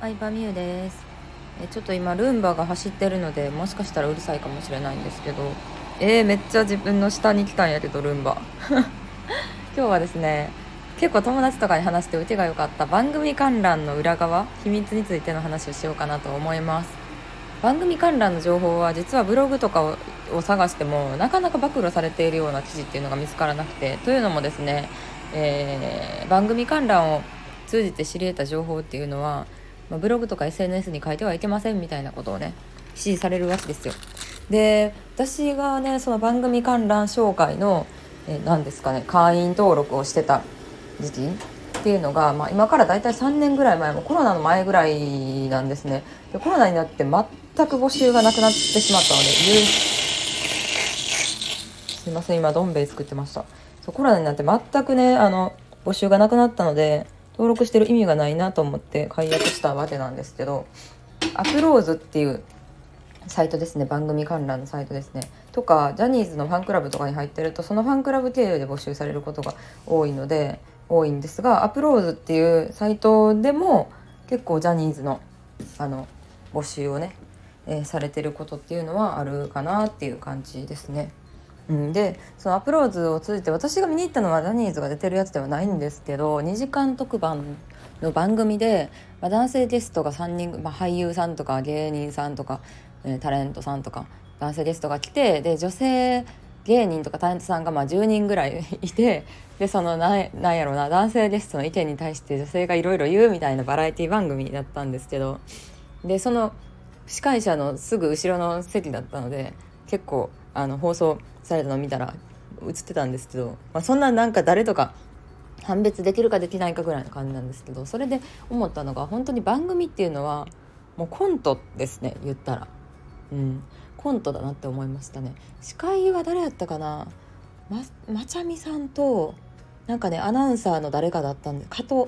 相葉美優です。えちょっと今ルンバが走ってるのでもしかしたらうるさいかもしれないんですけど。えー、めっちゃ自分の下に来たんやけどルンバ。今日はですね結構友達とかに話して受けが良かった番組観覧の裏側秘密についての話をしようかなと思います。番組観覧の情報は実はブログとかをを探してもなかなか暴露されているような記事っていうのが見つからなくてというのもですね、えー、番組観覧を通じて知り得た情報っていうのは、まあ、ブログとか SNS に書いてはいけませんみたいなことをね指示されるわけですよ。で私がねその番組観覧紹介の、え何ですかね会員登録をしてた時期っていうのが、まあ、今から大体3年ぐらい前もコロナの前ぐらいなんですねでコロナになって全く募集がなくなってしまったのですいません今どん兵衛作ってましたそうコロナになって全くねあの募集がなくなったので登録してる意味がないなと思って解約したわけなんですけどアプローズっていうサイトですね番組観覧のサイトですねとかジャニーズのファンクラブとかに入ってるとそのファンクラブ経由で募集されることが多いので多いんですがアプローズっていうサイトでも結構ジャニーズのあの募集をね、えー、されてることっていうのはあるかなっていう感じですね。うん、でそのアプローズを通じて私が見に行ったのはジャニーズが出てるやつではないんですけど2時間特番の番組で、まあ、男性ゲストが3人、まあ、俳優さんとか芸人さんとか、えー、タレントさんとか男性ゲストが来てで女性芸人とかタレントさんがまあ10人ぐらい いてでそのななんやろうな男性ゲストの意見に対して女性がいろいろ言うみたいなバラエティ番組だったんですけどでその司会者のすぐ後ろの席だったので結構あの放送されたの見たら映ってたんですけど、まあ、そんななんか誰とか判別できるかできないかぐらいの感じなんですけどそれで思ったのが本当に番組っていうのはもうコントですね言ったら。うん、コントだなって思いましたね。司会は誰やったかな？ままちゃみさんとなんかねアナウンサーの誰かだったんで加藤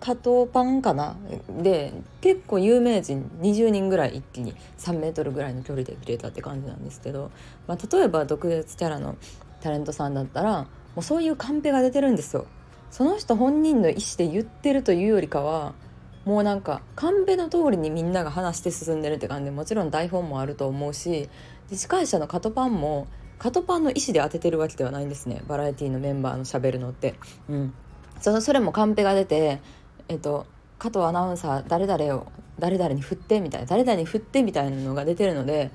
加藤パンかな？で結構有名人20人ぐらい一気に3メートルぐらいの距離で見れたって感じなんですけど、まあ、例えば毒舌キャラのタレントさんだったらもうそういうカンペが出てるんですよ。その人本人の意思で言ってるというよりかはもうなんかカンペの通りにみんなが話して進んでるって感じでもちろん台本もあると思うし司会者のカトパンもカトパンの意思で当ててるわけではないんですねバラエティのメンバーのしゃべるのって。うん、それもカンペが出てえっと加藤アナウンサー誰々を誰々に振ってみたいな誰々に振ってみたいなのが出てるので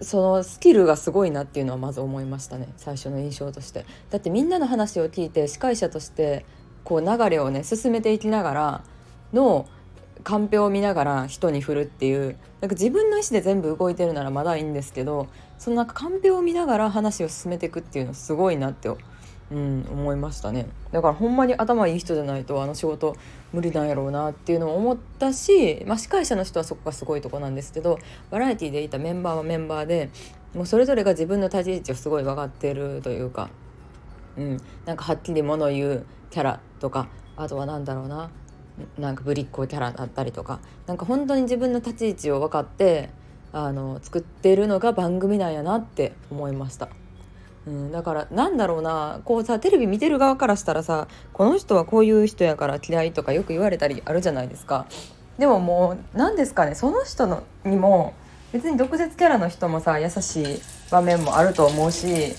そのスキルがすごいなっていうのはまず思いましたね最初の印象として。だってみんなの話を聞いて司会者としてこう流れをね進めていきながらのカンペを見ながら人に振るっていうなんか自分の意思で全部動いてるならまだいいんですけどそのなんかカンペを見ながら話を進めていくっていうのすごいなってうん、思いましたねだからほんまに頭いい人じゃないとあの仕事無理なんやろうなっていうのを思ったし、まあ、司会者の人はそこがすごいとこなんですけどバラエティでいたメンバーはメンバーでもうそれぞれが自分の立ち位置をすごい分かってるというか、うん、なんかはっきり物言うキャラとかあとは何だろうななんかぶりっ子キャラだったりとかなんか本当に自分の立ち位置を分かってあの作ってるのが番組なんやなって思いました。うん、だからなんだろうなこうさテレビ見てる側からしたらさこの人はこういう人やから嫌いとかよく言われたりあるじゃないですかでももう何ですかねその人のにも別に毒舌キャラの人もさ優しい場面もあると思うし、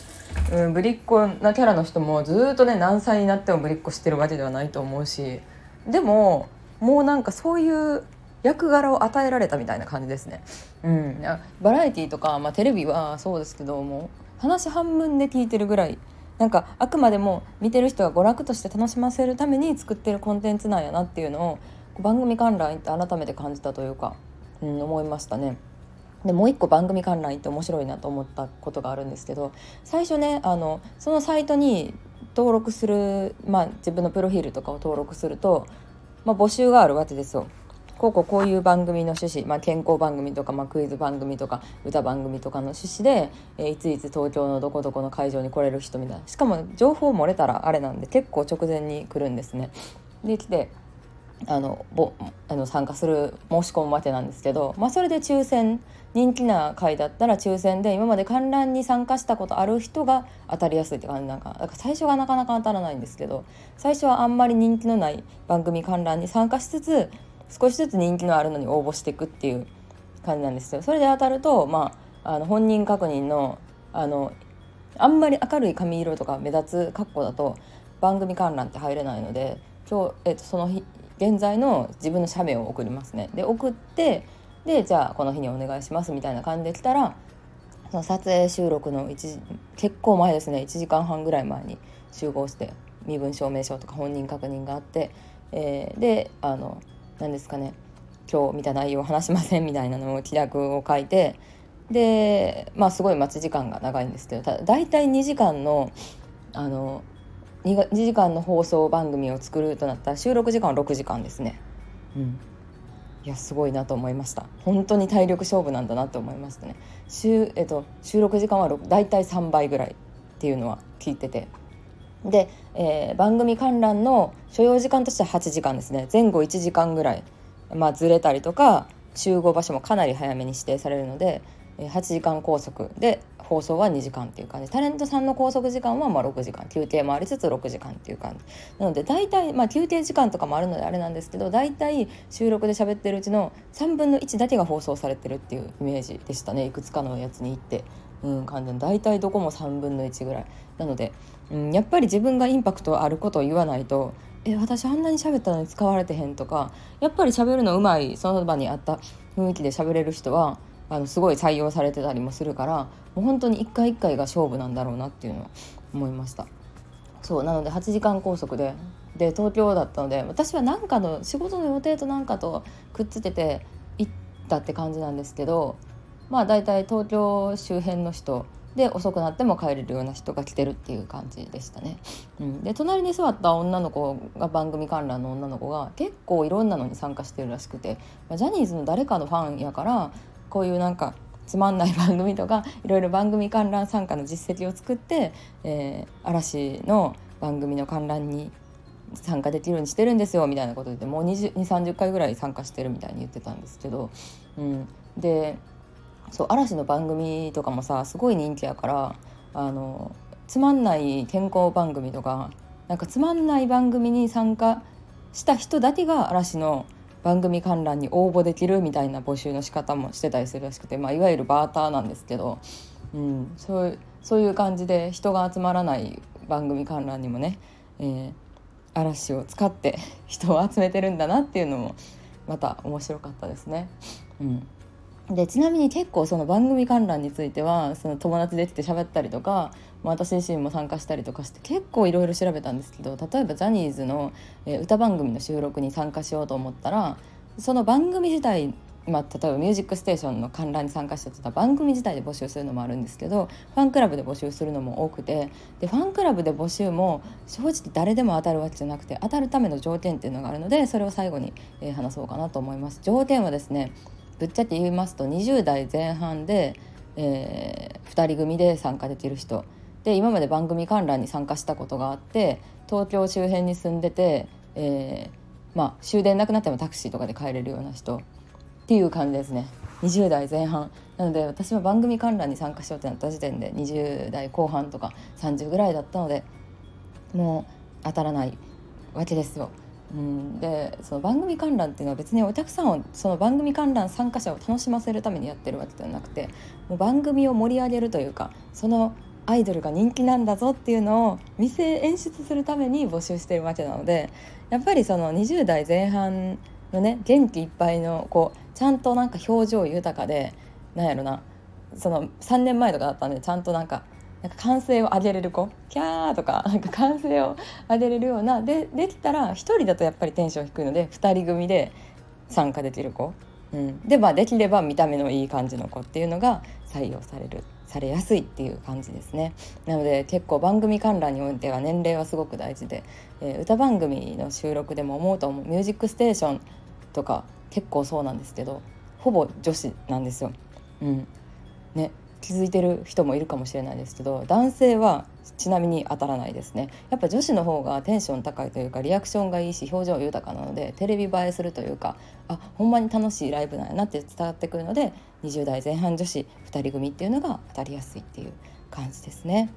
うん、ぶりっ子なキャラの人もずっとね何歳になってもぶりっ子してるわけではないと思うしでももうなんかそういう役柄を与えられたみたいな感じですね。うん、バラエティとか、まあ、テレビはそうですけども話半分で聞いてるぐらいなんかあくまでも見てる人が娯楽として楽しませるために作ってるコンテンツなんやなっていうのを番組観覧って改めて感じたというか、うん、思いましたね。でもう一個番組観覧行って面白いなと思ったことがあるんですけど最初ねあのそのサイトに登録する、まあ、自分のプロフィールとかを登録すると、まあ、募集があるわけですよ。こうこうこういう番組の趣旨、まあ、健康番組とか、まあ、クイズ番組とか歌番組とかの趣旨で、えー、いついつ東京のどこどこの会場に来れる人みたいなしかも情報漏れたらあれなんで結構直前に来るんですね。で来てあのぼあの参加する申し込むわけなんですけど、まあ、それで抽選人気な回だったら抽選で今まで観覧に参加したことある人が当たりやすいって感じなんかだから最初がなかなか当たらないんですけど最初はあんまり人気のない番組観覧に参加しつつ少しずつ人気のあるのに応募していくっていう感じなんですよ。それで当たると、まあ、あの本人確認のあのあんまり明るい髪色とか目立つ格好だと番組観覧って入れないので今日、えっと、その日現在の自分の写メを送りますね。で送ってでじゃあこの日にお願いしますみたいな感じで来たらその撮影収録の1結構前ですね1時間半ぐらい前に集合して身分証明書とか本人確認があって、えー、であの何ですかね今日見た内容を話しませんみたいなのを規約を書いてでまあすごい待ち時間が長いんですけどただ大体2時間のあの 2, 2時間の放送番組を作るとなったら収録時間は6時間ですね。うん。いやすごいなと思いました。本当に体力勝負なんだなと思いましたね。週、えっと、収録時間は大体3倍ぐらいっていうのは聞いててで、えー、番組観覧の所要時間としては8時間ですね。前後1時間ぐらい、まあ、ずれたりとか集合場所もかなり早めに指定されるので8時間拘束。で放送は2時間っていう感じ。タレントさんの拘束時間はまあ6時間。休憩もありつつ6時間っていう感じ。なので大体まあ休憩時間とかもあるのであれなんですけど大体収録で喋ってるうちの3分の1だけが放送されてるっていうイメージでしたね。いくつかのやつに行って。うん、感じ大体どこも3分の1ぐらい。なので、うん、やっぱり自分がインパクトあることを言わないとえ私あんなに喋ったのに使われてへんとかやっぱり喋るのうまいその場にあった雰囲気で喋れる人はあのすごい採用されてたりもするからもう本当に一回一回が勝負なんだろうなっていうのを思いました。そうなので8時間拘束でで東京だったので私は何かの仕事の予定と何かとくっつけて行ったって感じなんですけどまあ大体東京周辺の人で遅くなっても帰れるような人が来てるっていう感じでしたね。うん、で隣に座った女の子が番組観覧の女の子が結構いろんなのに参加してるらしくてジャニーズの誰かのファンやからこういうなんかつまんない番組とかいろいろ番組観覧参加の実績を作って、えー、嵐の番組の観覧に参加できるようにしてるんですよみたいなこと言ってもう2 0 3 0回ぐらい参加してるみたいに言ってたんですけど、うん、でそう嵐の番組とかもさすごい人気やからあのつまんない健康番組とかなんかつまんない番組に参加した人だけが嵐の番組観覧に応募できるみたいな募集の仕方もしてたりするらしくて、まあ、いわゆるバーターなんですけど、うん、そうそういう感じで人が集まらない番組観覧にもね、えー、嵐を使って人を集めてるんだなっていうのもまた面白かったですね。うんでちなみに結構その番組観覧についてはその友達できて喋ったりとか私自身も参加したりとかして結構いろいろ調べたんですけど例えばジャニーズの、え歌番組の収録に参加しようと思ったらその番組自体まあ、例えば「ミュージックステーション」の観覧に参加してた番組自体で募集するのもあるんですけどファンクラブで募集するのも多くてでファンクラブで募集も正直誰でも当たるわけじゃなくて当たるための条件っていうのがあるのでそれを最後に、え話そうかなと思います。条件はですねぶっちゃけ言いますと20代前半で、えー、2人組で参加できる人。で今まで番組観覧に参加したことがあって東京周辺に住んでて、えー、まあ終電なくなってもタクシーとかで帰れるような人。っていう感じですね。20代前半なので私は番組観覧に参加しようってなった時点で20代後半とか30ぐらいだったのでもう当たらないわけですよ。うん、でその番組観覧っていうのは別にお客さんをその番組観覧参加者を楽しませるためにやってるわけではなくてもう番組を盛り上げるというかそのアイドルが人気なんだぞっていうのを見せ演出するために募集してるわけなのでやっぱりその20代前半のね元気いっぱいのこうちゃんとなんか表情豊かでなんやろなその3年前とかだったんでちゃんとなんかなんか歓声を上げれる子キャーとかなんか歓声を上げれるようなでできたら1人だとやっぱりテンション低いので2人組で参加できる子、うん、でまあできれば見た目のいい感じの子っていうのが採用されるされやすいっていう感じですね。なので結構番組観覧においては年齢はすごく大事で、えー、歌番組の収録でも思うと思う「ミュージックステーション」とか結構そうなんですけどほぼ女子なんですよ。うん。ね、気づいてる人もいるかもしれないですけど男性はちなみに当たらないですね。やっぱ女子の方がテンション高いというかリアクションがいいし表情豊かなのでテレビ映えするというかあほんまに楽しいライブなんやなって伝わってくるので20代前半女子2人組っていうのが当たりやすいっていう感じですね。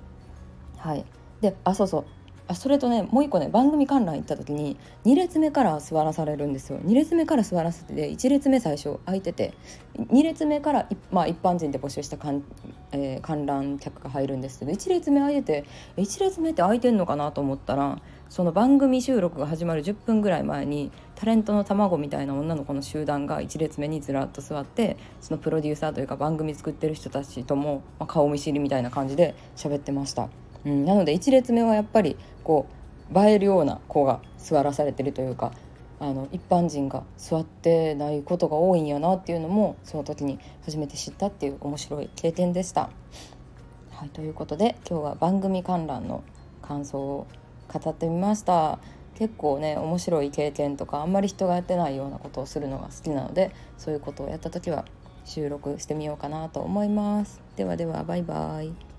はい、であそうそう。あそれとねもう一個ね番組観覧行った時に2列目から座らされるんですよ2列目から座らせてて1列目最初空いてて2列目からまあ、一般人で募集した観,、えー、観覧客が入るんですけど1列目空いてて1列目って空いてんのかなと思ったらその番組収録が始まる10分ぐらい前にタレントの卵みたいな女の子の集団が1列目にずらっと座ってそのプロデューサーというか番組作ってる人たちとも、まあ、顔見知りみたいな感じで喋ってました。うん、なので1列目はやっぱりこう映えるような子が座らされてるというかあの一般人が座ってないことが多いんやなっていうのもその時に初めて知ったっていう面白い経験でした。はい、ということで今日は番組観覧の感想を語ってみました。結構ね面白い経験とかあんまり人がやってないようなことをするのが好きなのでそういうことをやった時は収録してみようかなと思います。ではではバイバイ。